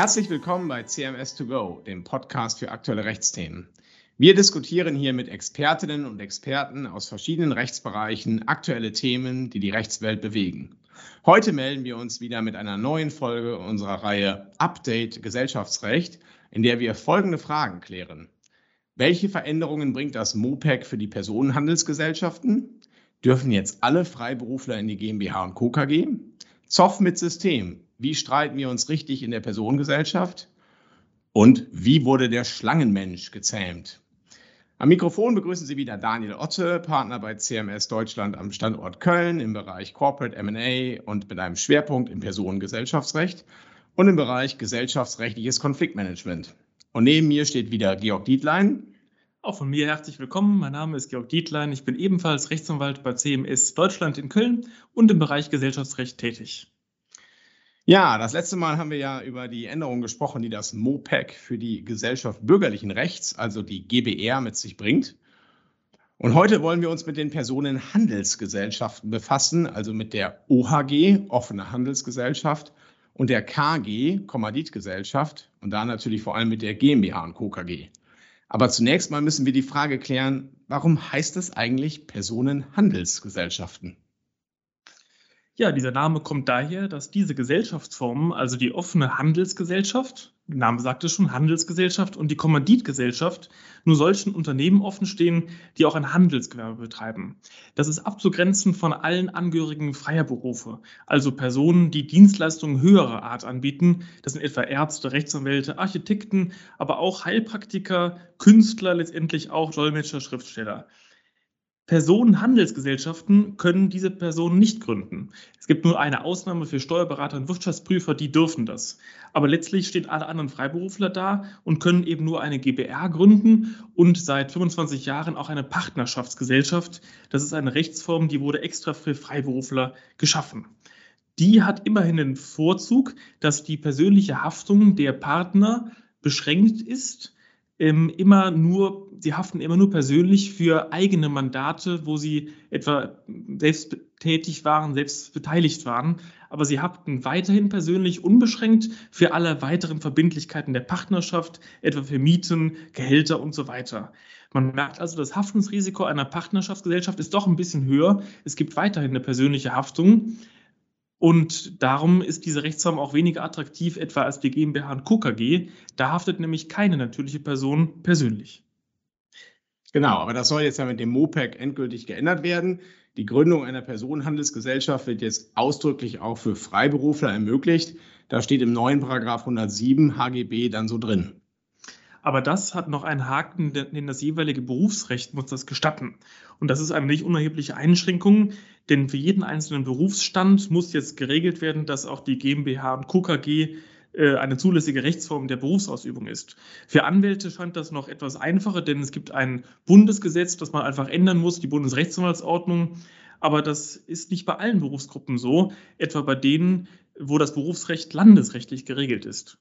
Herzlich willkommen bei CMS2Go, dem Podcast für aktuelle Rechtsthemen. Wir diskutieren hier mit Expertinnen und Experten aus verschiedenen Rechtsbereichen aktuelle Themen, die die Rechtswelt bewegen. Heute melden wir uns wieder mit einer neuen Folge unserer Reihe Update Gesellschaftsrecht, in der wir folgende Fragen klären. Welche Veränderungen bringt das MOPEC für die Personenhandelsgesellschaften? Dürfen jetzt alle Freiberufler in die GmbH und Co. KG? Zoff mit System. Wie streiten wir uns richtig in der Personengesellschaft? Und wie wurde der Schlangenmensch gezähmt? Am Mikrofon begrüßen Sie wieder Daniel Otte, Partner bei CMS Deutschland am Standort Köln im Bereich Corporate MA und mit einem Schwerpunkt im Personengesellschaftsrecht und im Bereich gesellschaftsrechtliches Konfliktmanagement. Und neben mir steht wieder Georg Dietlein. Auch von mir herzlich willkommen. Mein Name ist Georg Dietlein. Ich bin ebenfalls Rechtsanwalt bei CMS Deutschland in Köln und im Bereich Gesellschaftsrecht tätig. Ja, das letzte Mal haben wir ja über die Änderungen gesprochen, die das MOPEC für die Gesellschaft bürgerlichen Rechts, also die GBR, mit sich bringt. Und heute wollen wir uns mit den Personenhandelsgesellschaften befassen, also mit der OHG, offene Handelsgesellschaft, und der KG, Kommanditgesellschaft, und da natürlich vor allem mit der GmbH und Co. KG. Aber zunächst mal müssen wir die Frage klären, warum heißt es eigentlich Personenhandelsgesellschaften? Ja, dieser Name kommt daher, dass diese Gesellschaftsformen, also die offene Handelsgesellschaft, Name sagt es schon, Handelsgesellschaft und die Kommanditgesellschaft, nur solchen Unternehmen offenstehen, die auch ein Handelsgewerbe betreiben. Das ist abzugrenzen von allen Angehörigen freier Berufe, also Personen, die Dienstleistungen höherer Art anbieten. Das sind etwa Ärzte, Rechtsanwälte, Architekten, aber auch Heilpraktiker, Künstler, letztendlich auch Dolmetscher, Schriftsteller. Personenhandelsgesellschaften können diese Personen nicht gründen. Es gibt nur eine Ausnahme für Steuerberater und Wirtschaftsprüfer, die dürfen das. Aber letztlich stehen alle anderen Freiberufler da und können eben nur eine GbR gründen und seit 25 Jahren auch eine Partnerschaftsgesellschaft. Das ist eine Rechtsform, die wurde extra für Freiberufler geschaffen. Die hat immerhin den Vorzug, dass die persönliche Haftung der Partner beschränkt ist ähm, immer nur, sie haften immer nur persönlich für eigene Mandate, wo sie etwa selbst tätig waren, selbst beteiligt waren. Aber sie haften weiterhin persönlich unbeschränkt für alle weiteren Verbindlichkeiten der Partnerschaft, etwa für Mieten, Gehälter und so weiter. Man merkt also, das Haftungsrisiko einer Partnerschaftsgesellschaft ist doch ein bisschen höher. Es gibt weiterhin eine persönliche Haftung. Und darum ist diese Rechtsform auch weniger attraktiv, etwa als die GmbH und Co. KG. Da haftet nämlich keine natürliche Person persönlich. Genau, aber das soll jetzt ja mit dem MOPEC endgültig geändert werden. Die Gründung einer Personenhandelsgesellschaft wird jetzt ausdrücklich auch für Freiberufler ermöglicht. Da steht im neuen Paragraph 107 HGB dann so drin. Aber das hat noch einen Haken, denn das jeweilige Berufsrecht muss das gestatten. Und das ist eine nicht unerhebliche Einschränkung, denn für jeden einzelnen Berufsstand muss jetzt geregelt werden, dass auch die GmbH und KKG äh, eine zulässige Rechtsform der Berufsausübung ist. Für Anwälte scheint das noch etwas einfacher, denn es gibt ein Bundesgesetz, das man einfach ändern muss, die Bundesrechtsanwaltsordnung. Aber das ist nicht bei allen Berufsgruppen so, etwa bei denen, wo das Berufsrecht landesrechtlich geregelt ist.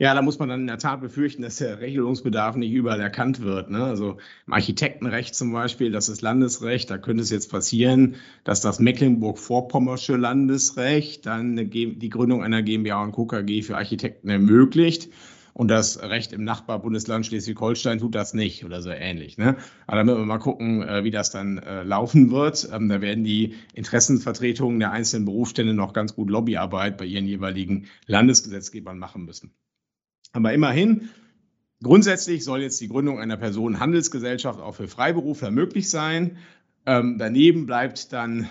Ja, da muss man dann in der Tat befürchten, dass der Regelungsbedarf nicht überall erkannt wird. Ne? Also im Architektenrecht zum Beispiel, das ist Landesrecht, da könnte es jetzt passieren, dass das Mecklenburg-Vorpommersche Landesrecht dann die Gründung einer GmbH und Co. Für Architekten ermöglicht. Und das Recht im Nachbarbundesland Schleswig-Holstein tut das nicht oder so ähnlich. Ne? Aber da müssen wir mal gucken, äh, wie das dann äh, laufen wird. Ähm, da werden die Interessenvertretungen der einzelnen Berufsstände noch ganz gut Lobbyarbeit bei ihren jeweiligen Landesgesetzgebern machen müssen. Aber immerhin, grundsätzlich soll jetzt die Gründung einer Personenhandelsgesellschaft auch für Freiberufler möglich sein. Ähm, daneben bleibt dann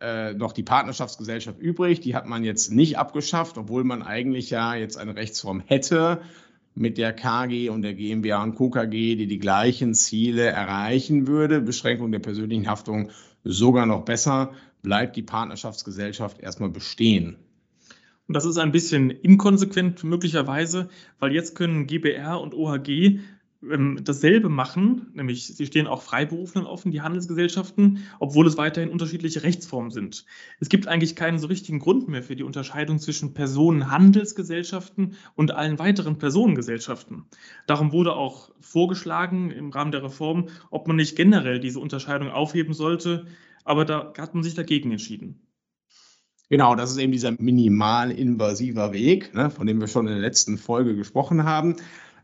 äh, noch die Partnerschaftsgesellschaft übrig. Die hat man jetzt nicht abgeschafft, obwohl man eigentlich ja jetzt eine Rechtsform hätte mit der KG und der GmbH und Co. KG, die die gleichen Ziele erreichen würde. Beschränkung der persönlichen Haftung sogar noch besser, bleibt die Partnerschaftsgesellschaft erstmal bestehen. Und das ist ein bisschen inkonsequent möglicherweise, weil jetzt können GBR und OHG ähm, dasselbe machen, nämlich sie stehen auch Freiberuflern offen, die Handelsgesellschaften, obwohl es weiterhin unterschiedliche Rechtsformen sind. Es gibt eigentlich keinen so richtigen Grund mehr für die Unterscheidung zwischen Personenhandelsgesellschaften und allen weiteren Personengesellschaften. Darum wurde auch vorgeschlagen im Rahmen der Reform, ob man nicht generell diese Unterscheidung aufheben sollte, aber da hat man sich dagegen entschieden. Genau, das ist eben dieser minimal invasiver Weg, ne, von dem wir schon in der letzten Folge gesprochen haben.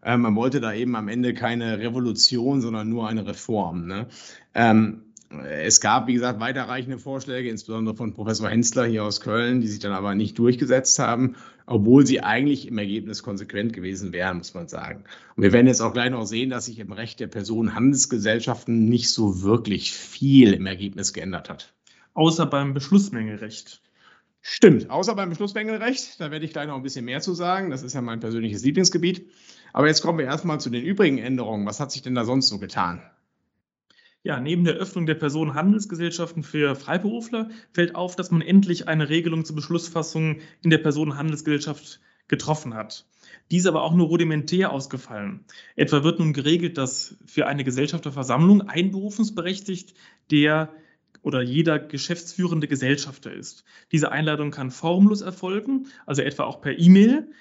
Ähm, man wollte da eben am Ende keine Revolution, sondern nur eine Reform. Ne? Ähm, es gab, wie gesagt, weiterreichende Vorschläge, insbesondere von Professor Hensler hier aus Köln, die sich dann aber nicht durchgesetzt haben, obwohl sie eigentlich im Ergebnis konsequent gewesen wären, muss man sagen. Und wir werden jetzt auch gleich noch sehen, dass sich im Recht der Personenhandelsgesellschaften nicht so wirklich viel im Ergebnis geändert hat. Außer beim Beschlussmengerecht. Stimmt, außer beim Beschlussmengenrecht. Da werde ich gleich noch ein bisschen mehr zu sagen. Das ist ja mein persönliches Lieblingsgebiet. Aber jetzt kommen wir erstmal zu den übrigen Änderungen. Was hat sich denn da sonst so getan? Ja, neben der Öffnung der Personenhandelsgesellschaften für Freiberufler fällt auf, dass man endlich eine Regelung zur Beschlussfassung in der Personenhandelsgesellschaft getroffen hat. Dies aber auch nur rudimentär ausgefallen. Etwa wird nun geregelt, dass für eine Gesellschafterversammlung ein berufungsberechtigt, der oder jeder geschäftsführende Gesellschafter ist. Diese Einladung kann formlos erfolgen, also etwa auch per E-Mail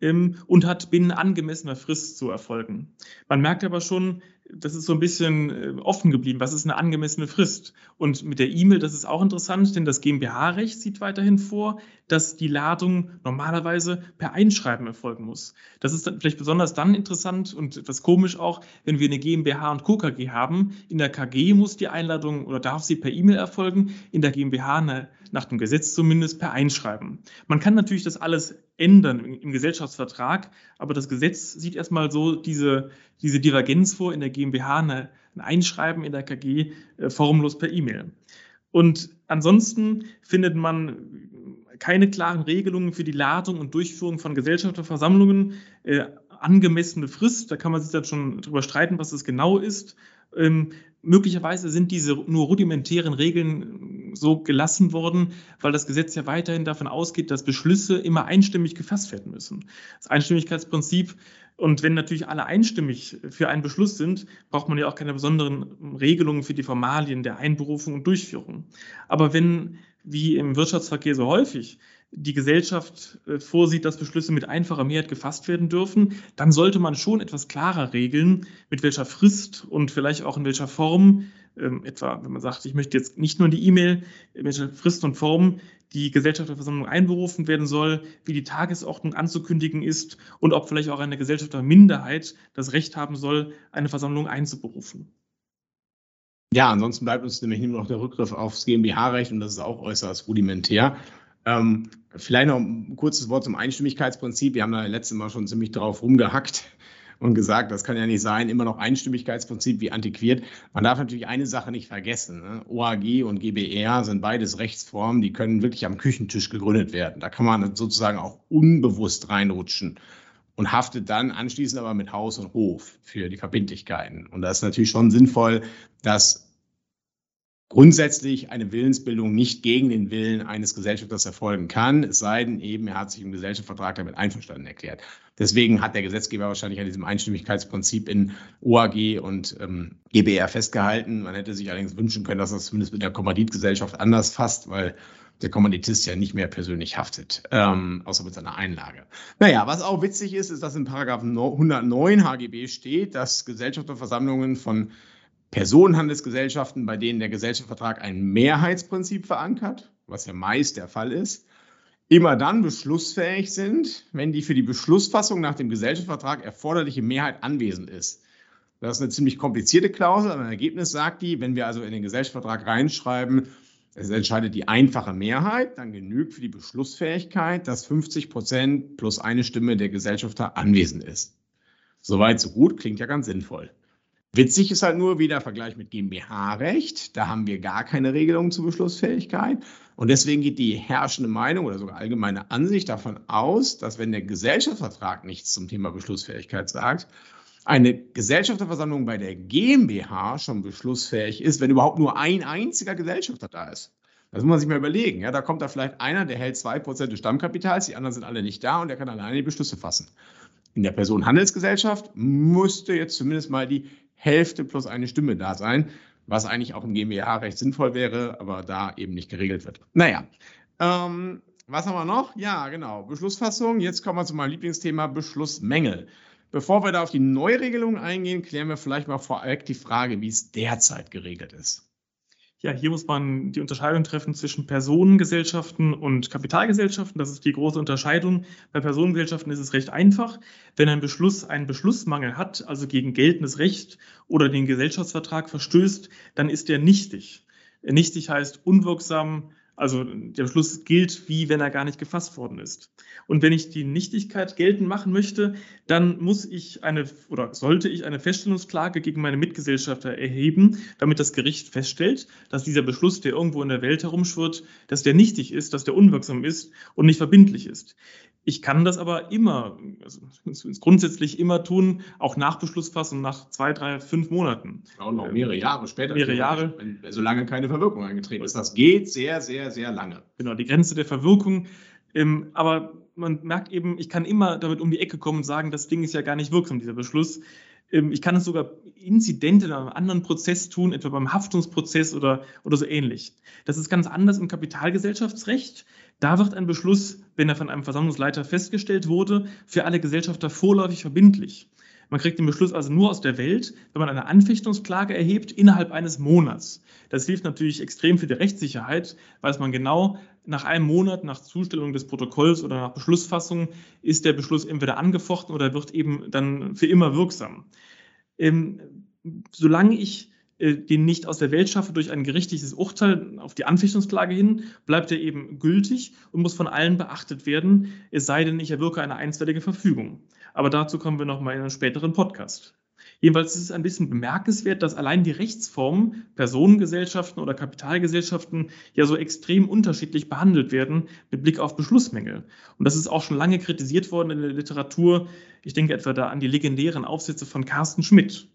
ähm, und hat binnen angemessener Frist zu erfolgen. Man merkt aber schon, das ist so ein bisschen äh, offen geblieben. Was ist eine angemessene Frist? Und mit der E-Mail, das ist auch interessant, denn das GmbH-Recht sieht weiterhin vor, dass die Ladung normalerweise per Einschreiben erfolgen muss. Das ist dann vielleicht besonders dann interessant und etwas komisch auch, wenn wir eine GmbH und Co. KG haben. In der KG muss die Einladung oder darf sie per E-Mail erfolgen, in der GmbH eine, nach dem Gesetz zumindest per Einschreiben. Man kann natürlich das alles ändern im Gesellschaftsvertrag, aber das Gesetz sieht erstmal so diese, diese Divergenz vor in der GmbH eine, ein Einschreiben in der KG äh, formlos per E-Mail. Und ansonsten findet man keine klaren Regelungen für die Ladung und Durchführung von Gesellschafterversammlungen, äh, angemessene Frist, da kann man sich dann schon drüber streiten, was das genau ist. Ähm, möglicherweise sind diese nur rudimentären Regeln so gelassen worden, weil das Gesetz ja weiterhin davon ausgeht, dass Beschlüsse immer einstimmig gefasst werden müssen. Das Einstimmigkeitsprinzip und wenn natürlich alle einstimmig für einen Beschluss sind, braucht man ja auch keine besonderen Regelungen für die Formalien der Einberufung und Durchführung. Aber wenn, wie im Wirtschaftsverkehr so häufig, die Gesellschaft äh, vorsieht, dass Beschlüsse mit einfacher Mehrheit gefasst werden dürfen, dann sollte man schon etwas klarer regeln, mit welcher Frist und vielleicht auch in welcher Form, ähm, etwa wenn man sagt, ich möchte jetzt nicht nur die E-Mail, in welcher Frist und Form die Gesellschafterversammlung einberufen werden soll, wie die Tagesordnung anzukündigen ist und ob vielleicht auch eine Gesellschafterminderheit das Recht haben soll, eine Versammlung einzuberufen. Ja, ansonsten bleibt uns nämlich nur noch der Rückgriff aufs GmbH-Recht und das ist auch äußerst rudimentär. Ähm, vielleicht noch ein kurzes Wort zum Einstimmigkeitsprinzip. Wir haben da letztes Mal schon ziemlich drauf rumgehackt und gesagt, das kann ja nicht sein, immer noch Einstimmigkeitsprinzip wie antiquiert. Man darf natürlich eine Sache nicht vergessen. Ne? OAG und GBR sind beides Rechtsformen, die können wirklich am Küchentisch gegründet werden. Da kann man sozusagen auch unbewusst reinrutschen und haftet dann anschließend aber mit Haus und Hof für die Verbindlichkeiten. Und da ist natürlich schon sinnvoll, dass grundsätzlich eine Willensbildung nicht gegen den Willen eines Gesellschafters erfolgen kann, es sei denn eben, er hat sich im Gesellschaftsvertrag damit einverstanden erklärt. Deswegen hat der Gesetzgeber wahrscheinlich an diesem Einstimmigkeitsprinzip in OAG und ähm, GBR festgehalten. Man hätte sich allerdings wünschen können, dass das zumindest mit der Kommanditgesellschaft anders fasst, weil der Kommanditist ja nicht mehr persönlich haftet, ähm, außer mit seiner Einlage. Naja, was auch witzig ist, ist, dass in Paragraph 109 HGB steht, dass Gesellschafterversammlungen von Personenhandelsgesellschaften, bei denen der Gesellschaftsvertrag ein Mehrheitsprinzip verankert, was ja meist der Fall ist, immer dann beschlussfähig sind, wenn die für die Beschlussfassung nach dem Gesellschaftsvertrag erforderliche Mehrheit anwesend ist. Das ist eine ziemlich komplizierte Klausel, aber im Ergebnis sagt die, wenn wir also in den Gesellschaftsvertrag reinschreiben, es entscheidet die einfache Mehrheit, dann genügt für die Beschlussfähigkeit, dass 50 Prozent plus eine Stimme der Gesellschafter anwesend ist. Soweit, so gut, klingt ja ganz sinnvoll. Witzig ist halt nur wieder Vergleich mit GmbH-Recht. Da haben wir gar keine Regelung zur Beschlussfähigkeit. Und deswegen geht die herrschende Meinung oder sogar allgemeine Ansicht davon aus, dass wenn der Gesellschaftsvertrag nichts zum Thema Beschlussfähigkeit sagt, eine Gesellschafterversammlung bei der GmbH schon beschlussfähig ist, wenn überhaupt nur ein einziger Gesellschafter da ist. Das muss man sich mal überlegen. Ja, da kommt da vielleicht einer, der hält zwei Prozent des Stammkapitals, die anderen sind alle nicht da und der kann alleine die Beschlüsse fassen. In der Personenhandelsgesellschaft müsste jetzt zumindest mal die Hälfte plus eine Stimme da sein, was eigentlich auch im GmbH-Recht sinnvoll wäre, aber da eben nicht geregelt wird. Naja, ähm, was haben wir noch? Ja, genau, Beschlussfassung. Jetzt kommen wir zu meinem Lieblingsthema Beschlussmängel. Bevor wir da auf die Neuregelung eingehen, klären wir vielleicht mal vorweg die Frage, wie es derzeit geregelt ist. Ja, hier muss man die Unterscheidung treffen zwischen Personengesellschaften und Kapitalgesellschaften. Das ist die große Unterscheidung. Bei Personengesellschaften ist es recht einfach. Wenn ein Beschluss einen Beschlussmangel hat, also gegen geltendes Recht oder den Gesellschaftsvertrag verstößt, dann ist der nichtig. Nichtig heißt unwirksam, also der Beschluss gilt, wie wenn er gar nicht gefasst worden ist. Und wenn ich die Nichtigkeit geltend machen möchte, dann muss ich eine oder sollte ich eine Feststellungsklage gegen meine Mitgesellschafter erheben, damit das Gericht feststellt, dass dieser Beschluss, der irgendwo in der Welt herumschwirrt, dass der nichtig ist, dass der unwirksam ist und nicht verbindlich ist. Ich kann das aber immer, also grundsätzlich immer tun, auch nach Beschlussfassung, nach zwei, drei, fünf Monaten. Auch noch mehrere Jahre später. Mehrere Jahre. Solange keine Verwirkung eingetreten ist. Das geht sehr, sehr, sehr lange. Genau, die Grenze der Verwirkung. Ähm, aber man merkt eben, ich kann immer damit um die Ecke kommen und sagen, das Ding ist ja gar nicht wirksam, dieser Beschluss. Ähm, ich kann es sogar Inzidente in einem anderen Prozess tun, etwa beim Haftungsprozess oder, oder so ähnlich. Das ist ganz anders im Kapitalgesellschaftsrecht. Da wird ein Beschluss, wenn er von einem Versammlungsleiter festgestellt wurde, für alle Gesellschafter vorläufig verbindlich. Man kriegt den Beschluss also nur aus der Welt, wenn man eine Anfechtungsklage erhebt innerhalb eines Monats. Das hilft natürlich extrem für die Rechtssicherheit, weiß man genau, nach einem Monat nach Zustellung des Protokolls oder nach Beschlussfassung ist der Beschluss entweder angefochten oder wird eben dann für immer wirksam. Ähm, solange ich den nicht aus der Welt schaffe durch ein gerichtliches Urteil auf die Anfechtungsklage hin, bleibt er eben gültig und muss von allen beachtet werden, es sei denn, ich erwirke eine einstweilige Verfügung. Aber dazu kommen wir nochmal in einem späteren Podcast. Jedenfalls ist es ein bisschen bemerkenswert, dass allein die Rechtsformen, Personengesellschaften oder Kapitalgesellschaften ja so extrem unterschiedlich behandelt werden mit Blick auf Beschlussmängel. Und das ist auch schon lange kritisiert worden in der Literatur. Ich denke etwa da an die legendären Aufsätze von Carsten Schmidt.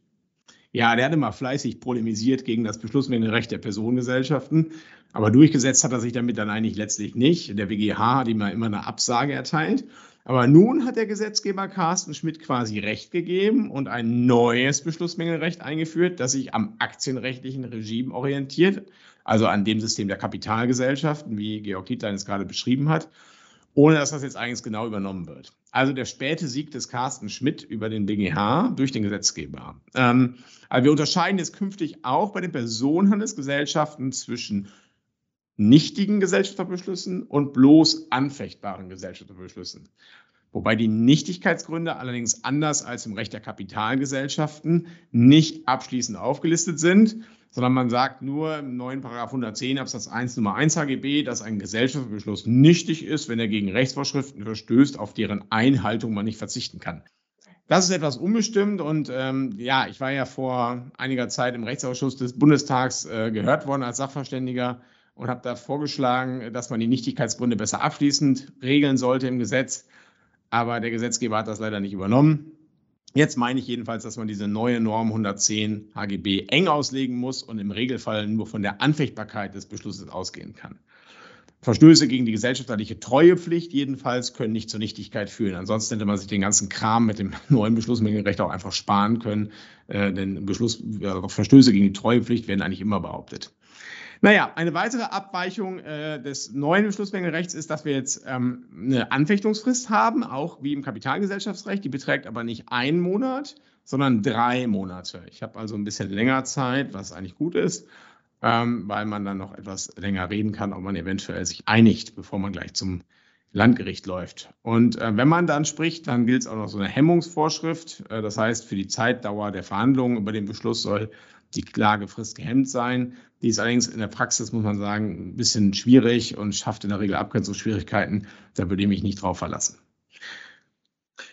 Ja, der hat immer fleißig polemisiert gegen das Beschlussmengenrecht der Personengesellschaften. Aber durchgesetzt hat er sich damit dann eigentlich letztlich nicht. Der WGH hat ihm immer eine Absage erteilt. Aber nun hat der Gesetzgeber Carsten Schmidt quasi Recht gegeben und ein neues Beschlussmengenrecht eingeführt, das sich am aktienrechtlichen Regime orientiert, also an dem System der Kapitalgesellschaften, wie Georg Tietlein es gerade beschrieben hat ohne dass das jetzt eigentlich genau übernommen wird. Also der späte Sieg des Carsten Schmidt über den BGH durch den Gesetzgeber. Ähm, also wir unterscheiden jetzt künftig auch bei den Personenhandelsgesellschaften zwischen nichtigen Gesellschafterbeschlüssen und bloß anfechtbaren Gesellschafterbeschlüssen. Wobei die Nichtigkeitsgründe allerdings anders als im Recht der Kapitalgesellschaften nicht abschließend aufgelistet sind, sondern man sagt nur im neuen Paragraph 110 Absatz 1 Nummer 1 HGB, dass ein Gesellschaftsbeschluss nichtig ist, wenn er gegen Rechtsvorschriften verstößt, auf deren Einhaltung man nicht verzichten kann. Das ist etwas unbestimmt und ähm, ja, ich war ja vor einiger Zeit im Rechtsausschuss des Bundestags äh, gehört worden als Sachverständiger und habe da vorgeschlagen, dass man die Nichtigkeitsgründe besser abschließend regeln sollte im Gesetz. Aber der Gesetzgeber hat das leider nicht übernommen. Jetzt meine ich jedenfalls, dass man diese neue Norm 110 HGB eng auslegen muss und im Regelfall nur von der Anfechtbarkeit des Beschlusses ausgehen kann. Verstöße gegen die gesellschaftliche Treuepflicht jedenfalls können nicht zur Nichtigkeit führen. Ansonsten hätte man sich den ganzen Kram mit dem neuen Beschlussmengenrecht auch einfach sparen können, äh, denn Beschluss, äh, Verstöße gegen die Treuepflicht werden eigentlich immer behauptet. Naja, eine weitere Abweichung äh, des neuen Beschlussmengenrechts ist, dass wir jetzt ähm, eine Anfechtungsfrist haben, auch wie im Kapitalgesellschaftsrecht. Die beträgt aber nicht einen Monat, sondern drei Monate. Ich habe also ein bisschen länger Zeit, was eigentlich gut ist, ähm, weil man dann noch etwas länger reden kann, ob man eventuell sich einigt, bevor man gleich zum Landgericht läuft. Und äh, wenn man dann spricht, dann gilt es auch noch so eine Hemmungsvorschrift. Äh, das heißt, für die Zeitdauer der Verhandlungen über den Beschluss soll die Klagefrist gehemmt sein. Die ist allerdings in der Praxis, muss man sagen, ein bisschen schwierig und schafft in der Regel Abgrenzungsschwierigkeiten. Da würde ich mich nicht drauf verlassen.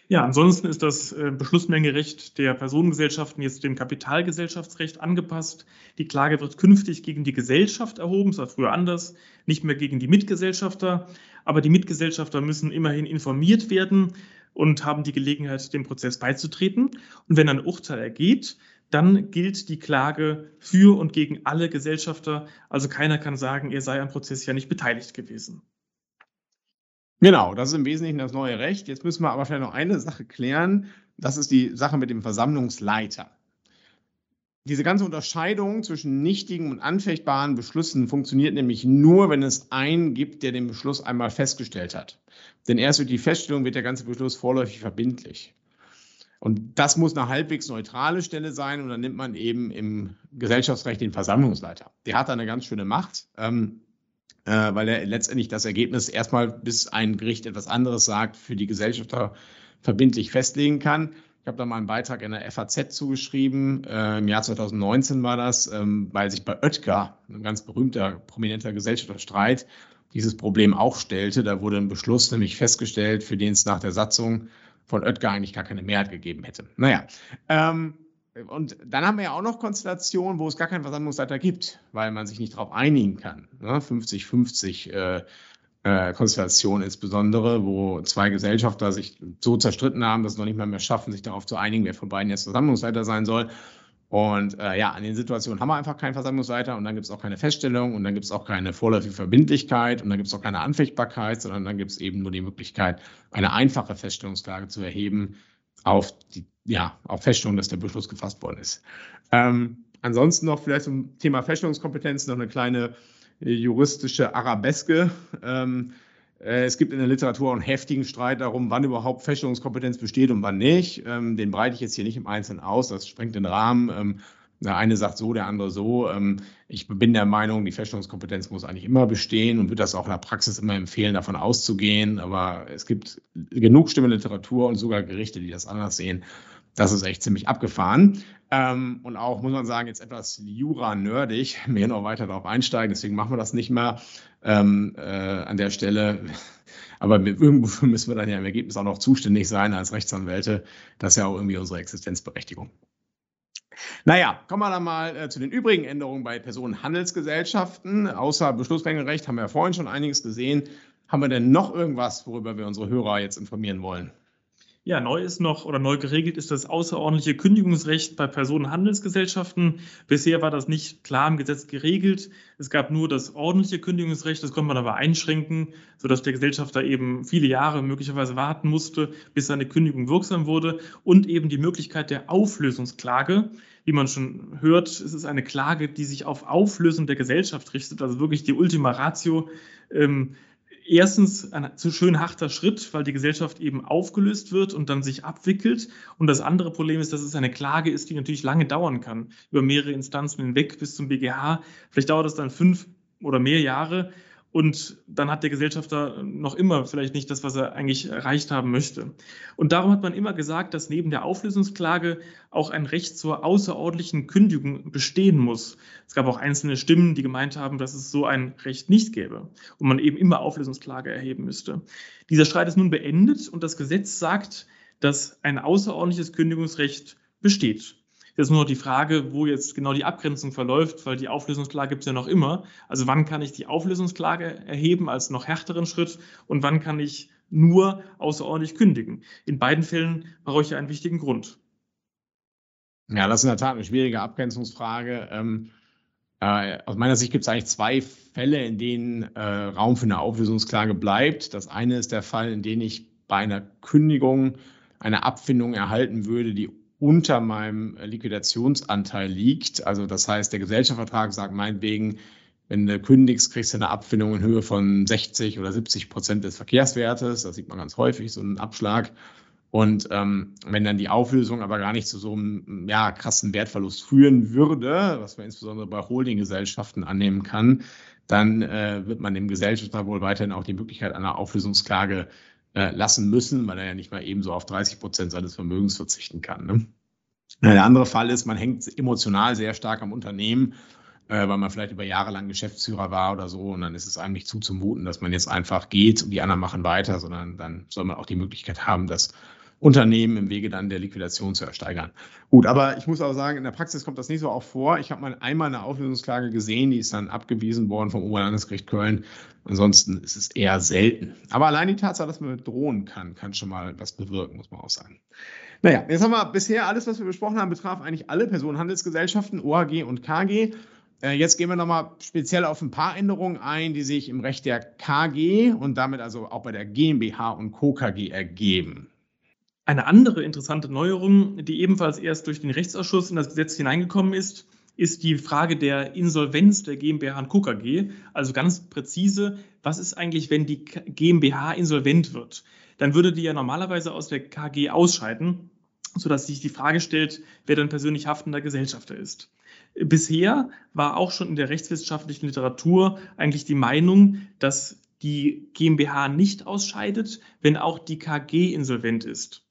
Ja, ansonsten ist das äh, Beschlussmengerecht der Personengesellschaften jetzt dem Kapitalgesellschaftsrecht angepasst. Die Klage wird künftig gegen die Gesellschaft erhoben, das war früher anders, nicht mehr gegen die Mitgesellschafter. Aber die Mitgesellschafter müssen immerhin informiert werden und haben die Gelegenheit, dem Prozess beizutreten. Und wenn ein Urteil ergeht, dann gilt die Klage für und gegen alle Gesellschafter. Also keiner kann sagen, er sei am Prozess ja nicht beteiligt gewesen. Genau, das ist im Wesentlichen das neue Recht. Jetzt müssen wir aber vielleicht noch eine Sache klären. Das ist die Sache mit dem Versammlungsleiter. Diese ganze Unterscheidung zwischen nichtigen und anfechtbaren Beschlüssen funktioniert nämlich nur, wenn es einen gibt, der den Beschluss einmal festgestellt hat. Denn erst durch die Feststellung wird der ganze Beschluss vorläufig verbindlich. Und das muss eine halbwegs neutrale Stelle sein und dann nimmt man eben im Gesellschaftsrecht den Versammlungsleiter. Der hat da eine ganz schöne Macht, ähm, äh, weil er letztendlich das Ergebnis erstmal, bis ein Gericht etwas anderes sagt, für die Gesellschafter verbindlich festlegen kann. Ich habe da mal einen Beitrag in der FAZ zugeschrieben, äh, im Jahr 2019 war das, ähm, weil sich bei Oetker, ein ganz berühmter, prominenter Gesellschafterstreit, dieses Problem auch stellte. Da wurde ein Beschluss nämlich festgestellt, für den es nach der Satzung von Oetker eigentlich gar keine Mehrheit gegeben hätte. Naja, ähm, und dann haben wir ja auch noch Konstellationen, wo es gar keinen Versammlungsleiter gibt, weil man sich nicht darauf einigen kann. 50-50 ne? äh, äh, insbesondere, wo zwei Gesellschafter sich so zerstritten haben, dass sie noch nicht mal mehr schaffen, sich darauf zu einigen, wer von beiden jetzt Versammlungsleiter sein soll. Und äh, ja, an den Situationen haben wir einfach keinen Versammlungsleiter und dann gibt es auch keine Feststellung und dann gibt es auch keine vorläufige Verbindlichkeit und dann gibt es auch keine Anfechtbarkeit, sondern dann gibt es eben nur die Möglichkeit, eine einfache Feststellungsklage zu erheben auf die, ja, auf Feststellung, dass der Beschluss gefasst worden ist. Ähm, ansonsten noch vielleicht zum Thema Feststellungskompetenz noch eine kleine äh, juristische Arabeske. Ähm, äh, es gibt in der Literatur einen heftigen Streit darum, wann überhaupt Feststellungskompetenz besteht und wann nicht. Ähm, den breite ich jetzt hier nicht im Einzelnen aus, das sprengt den Rahmen. Ähm, der eine sagt so, der andere so. Ähm, ich bin der Meinung, die Feststellungskompetenz muss eigentlich immer bestehen und würde das auch in der Praxis immer empfehlen, davon auszugehen. Aber es gibt genug Stimme Literatur und sogar Gerichte, die das anders sehen. Das ist echt ziemlich abgefahren. Ähm, und auch, muss man sagen, jetzt etwas Jura-nerdig, mehr noch weiter darauf einsteigen. Deswegen machen wir das nicht mehr ähm, äh, an der Stelle. Aber irgendwo müssen wir dann ja im Ergebnis auch noch zuständig sein als Rechtsanwälte. Das ist ja auch irgendwie unsere Existenzberechtigung. Naja, kommen wir dann mal äh, zu den übrigen Änderungen bei Personenhandelsgesellschaften. Außer Beschlussmengenrecht haben wir ja vorhin schon einiges gesehen. Haben wir denn noch irgendwas, worüber wir unsere Hörer jetzt informieren wollen? Ja, neu ist noch oder neu geregelt ist das außerordentliche Kündigungsrecht bei Personenhandelsgesellschaften. Bisher war das nicht klar im Gesetz geregelt. Es gab nur das ordentliche Kündigungsrecht, das konnte man aber einschränken, sodass der Gesellschafter eben viele Jahre möglicherweise warten musste, bis seine Kündigung wirksam wurde und eben die Möglichkeit der Auflösungsklage. Wie man schon hört, es ist eine Klage, die sich auf Auflösung der Gesellschaft richtet, also wirklich die Ultima Ratio. Ähm, erstens ein zu schön harter Schritt, weil die Gesellschaft eben aufgelöst wird und dann sich abwickelt. Und das andere Problem ist, dass es eine Klage ist, die natürlich lange dauern kann, über mehrere Instanzen hinweg bis zum BGH. Vielleicht dauert es dann fünf oder mehr Jahre. Und dann hat der Gesellschafter noch immer vielleicht nicht das, was er eigentlich erreicht haben möchte. Und darum hat man immer gesagt, dass neben der Auflösungsklage auch ein Recht zur außerordentlichen Kündigung bestehen muss. Es gab auch einzelne Stimmen, die gemeint haben, dass es so ein Recht nicht gäbe und man eben immer Auflösungsklage erheben müsste. Dieser Streit ist nun beendet und das Gesetz sagt, dass ein außerordentliches Kündigungsrecht besteht. Jetzt nur noch die Frage, wo jetzt genau die Abgrenzung verläuft, weil die Auflösungsklage gibt es ja noch immer. Also wann kann ich die Auflösungsklage erheben als noch härteren Schritt und wann kann ich nur außerordentlich kündigen? In beiden Fällen brauche ich ja einen wichtigen Grund. Ja, das ist in der Tat eine schwierige Abgrenzungsfrage. Ähm, äh, aus meiner Sicht gibt es eigentlich zwei Fälle, in denen äh, Raum für eine Auflösungsklage bleibt. Das eine ist der Fall, in dem ich bei einer Kündigung eine Abfindung erhalten würde, die unter meinem Liquidationsanteil liegt. Also das heißt, der Gesellschaftsvertrag sagt meinetwegen, wenn du kündigst, kriegst du eine Abfindung in Höhe von 60 oder 70 Prozent des Verkehrswertes. Das sieht man ganz häufig, so einen Abschlag. Und ähm, wenn dann die Auflösung aber gar nicht zu so einem ja, krassen Wertverlust führen würde, was man insbesondere bei Holdinggesellschaften annehmen kann, dann äh, wird man dem Gesellschafter wohl weiterhin auch die Möglichkeit einer Auflösungsklage äh, lassen müssen, weil er ja nicht mal ebenso auf 30 Prozent seines Vermögens verzichten kann. Ne? Der andere Fall ist, man hängt emotional sehr stark am Unternehmen, äh, weil man vielleicht über Jahre lang Geschäftsführer war oder so und dann ist es einem nicht zuzumuten, dass man jetzt einfach geht und die anderen machen weiter, sondern dann soll man auch die Möglichkeit haben, dass Unternehmen im Wege dann der Liquidation zu ersteigern. Gut, aber ich muss auch sagen, in der Praxis kommt das nicht so oft vor. Ich habe mal einmal eine Auflösungsklage gesehen, die ist dann abgewiesen worden vom Oberlandesgericht Köln. Ansonsten ist es eher selten. Aber allein die Tatsache, dass man drohen kann, kann schon mal was bewirken, muss man auch sagen. Naja, jetzt haben wir bisher alles, was wir besprochen haben, betraf eigentlich alle Personenhandelsgesellschaften, OAG und KG. Äh, jetzt gehen wir nochmal speziell auf ein paar Änderungen ein, die sich im Recht der KG und damit also auch bei der GmbH und Co. KG ergeben. Eine andere interessante Neuerung, die ebenfalls erst durch den Rechtsausschuss in das Gesetz hineingekommen ist, ist die Frage der Insolvenz der GmbH und Co. KG. Also ganz präzise, was ist eigentlich, wenn die GmbH insolvent wird? Dann würde die ja normalerweise aus der KG ausscheiden. sodass sich die Frage stellt, wer dann persönlich haftender Gesellschafter ist. Bisher war auch schon in der rechtswissenschaftlichen Literatur eigentlich die Meinung, dass die GmbH nicht ausscheidet, wenn auch die KG insolvent ist.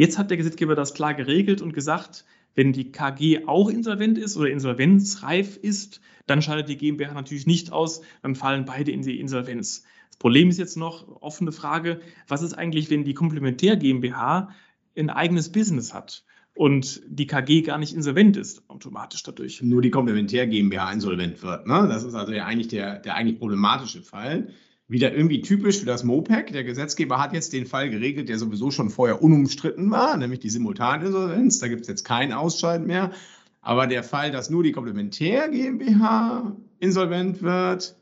Jetzt hat der Gesetzgeber das klar geregelt und gesagt, wenn die KG auch insolvent ist oder insolvenzreif ist, dann scheidet die GmbH natürlich nicht aus, dann fallen beide in die Insolvenz. Das Problem ist jetzt noch offene Frage, was ist eigentlich, wenn die Komplementär GmbH ein eigenes Business hat? und die KG gar nicht insolvent ist, automatisch dadurch. Nur die Komplementär GmbH insolvent wird. Ne? Das ist also ja eigentlich der, der eigentlich problematische Fall. Wieder irgendwie typisch für das MOPEC. Der Gesetzgeber hat jetzt den Fall geregelt, der sowieso schon vorher unumstritten war, nämlich die Simultaninsolvenz. Da gibt es jetzt keinen Ausscheiden mehr. Aber der Fall, dass nur die Komplementär GmbH insolvent wird,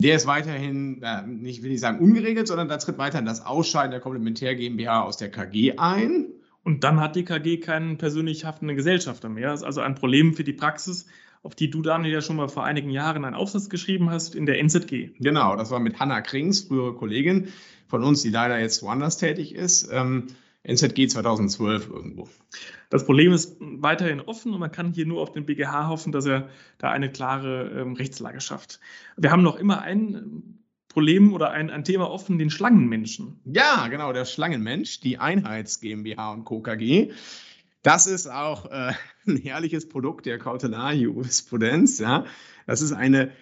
der ist weiterhin, äh, nicht will ich sagen ungeregelt, sondern da tritt weiterhin das Ausscheiden der Komplementär GmbH aus der KG ein. Und dann hat die KG keinen persönlich haftenden Gesellschafter mehr. Das ist also ein Problem für die Praxis, auf die du, Daniel, ja schon mal vor einigen Jahren einen Aufsatz geschrieben hast in der NZG. Genau, das war mit Hanna Krings, frühere Kollegin von uns, die leider jetzt woanders tätig ist. Ähm, NZG 2012 irgendwo. Das Problem ist weiterhin offen und man kann hier nur auf den BGH hoffen, dass er da eine klare ähm, Rechtslage schafft. Wir haben noch immer ein Problem oder ein, ein Thema offen, den Schlangenmenschen. Ja, genau, der Schlangenmensch, die Einheits GmbH und Co. KG. Das ist auch äh, ein herrliches Produkt der Kautelar-Jurisprudenz. Ja. Das ist eine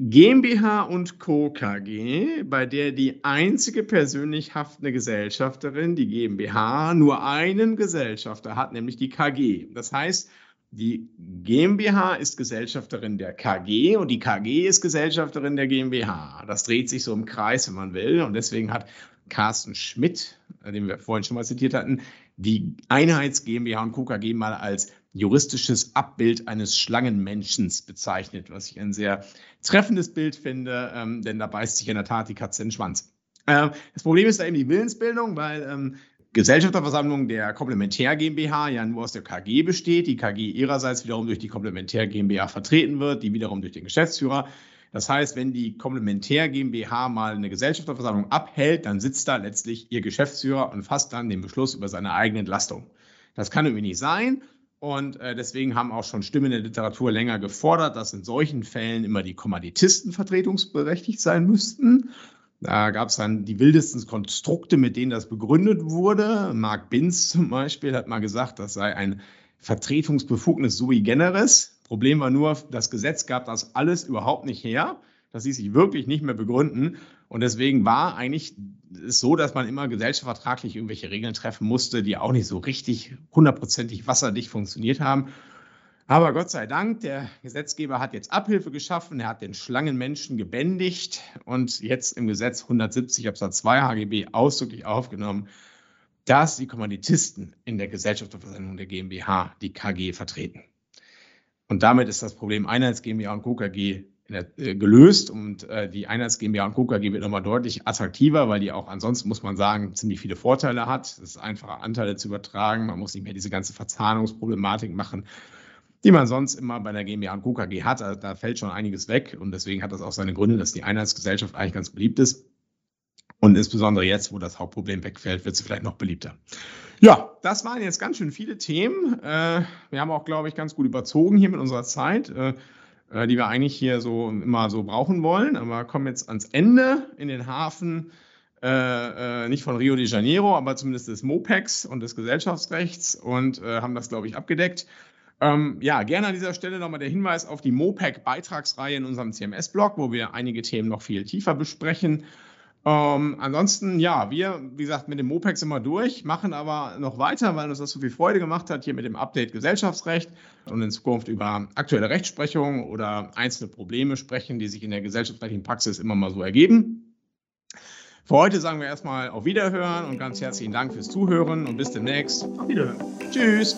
GmbH und Co. KG, bei der die einzige persönlich haftende Gesellschafterin, die GmbH, nur einen Gesellschafter hat, nämlich die KG. Das heißt, die GmbH ist Gesellschafterin der KG und die KG ist Gesellschafterin der GmbH. Das dreht sich so im Kreis, wenn man will. Und deswegen hat Carsten Schmidt, äh, den wir vorhin schon mal zitiert hatten, die Einheits GmbH und KKG mal als juristisches Abbild eines Schlangenmenschens bezeichnet, was ich ein sehr treffendes Bild finde, ähm, denn da beißt sich in der Tat die Katze in den Schwanz. Äh, das Problem ist da eben die Willensbildung, weil ähm, Gesellschafterversammlung der Komplementär GmbH ja nur aus der KG besteht, die KG ihrerseits wiederum durch die Komplementär GmbH vertreten wird, die wiederum durch den Geschäftsführer. Das heißt, wenn die Komplementär GmbH mal eine Gesellschafterversammlung abhält, dann sitzt da letztlich ihr Geschäftsführer und fasst dann den Beschluss über seine eigene Entlastung. Das kann irgendwie nicht sein. Und äh, deswegen haben auch schon Stimmen in der Literatur länger gefordert, dass in solchen Fällen immer die Kommanditisten vertretungsberechtigt sein müssten. Da gab es dann die wildesten Konstrukte, mit denen das begründet wurde. Mark Binz zum Beispiel hat mal gesagt, das sei ein Vertretungsbefugnis sui generis. Problem war nur, das Gesetz gab das alles überhaupt nicht her. Das ließ sich wirklich nicht mehr begründen. Und deswegen war eigentlich es so, dass man immer gesellschaftsvertraglich irgendwelche Regeln treffen musste, die auch nicht so richtig hundertprozentig wasserdicht funktioniert haben. Aber Gott sei Dank, der Gesetzgeber hat jetzt Abhilfe geschaffen, er hat den Schlangenmenschen gebändigt und jetzt im Gesetz 170 Absatz 2 HGB ausdrücklich aufgenommen, dass die Kommanditisten in der Gesellschaftsversammlung der GmbH die KG vertreten. Und damit ist das Problem Einheits GmbH und Co. KG der, äh, gelöst und äh, die Einheits GmbH und Co. KG wird nochmal deutlich attraktiver, weil die auch ansonsten, muss man sagen, ziemlich viele Vorteile hat. Es ist einfacher, Anteile zu übertragen. Man muss nicht mehr diese ganze Verzahnungsproblematik machen die man sonst immer bei der GmbH und KKG hat. Also da fällt schon einiges weg und deswegen hat das auch seine Gründe, dass die Einheitsgesellschaft eigentlich ganz beliebt ist. Und insbesondere jetzt, wo das Hauptproblem wegfällt, wird sie vielleicht noch beliebter. Ja, das waren jetzt ganz schön viele Themen. Äh, wir haben auch, glaube ich, ganz gut überzogen hier mit unserer Zeit, äh, äh, die wir eigentlich hier so immer so brauchen wollen. Aber kommen jetzt ans Ende in den Hafen, nicht von Rio de Janeiro, aber zumindest des MOPEX und des Gesellschaftsrechts und haben das, glaube ich, abgedeckt. Ähm, ja, gerne an dieser Stelle nochmal der Hinweis auf die MOPEC-Beitragsreihe in unserem CMS-Blog, wo wir einige Themen noch viel tiefer besprechen. Ähm, ansonsten, ja, wir, wie gesagt, mit dem MOPEC sind wir durch, machen aber noch weiter, weil uns das so viel Freude gemacht hat, hier mit dem Update Gesellschaftsrecht und in Zukunft über aktuelle Rechtsprechung oder einzelne Probleme sprechen, die sich in der gesellschaftsrechtlichen Praxis immer mal so ergeben. Für heute sagen wir erstmal auf Wiederhören und ganz herzlichen Dank fürs Zuhören und bis demnächst. Auf Wiederhören. Tschüss.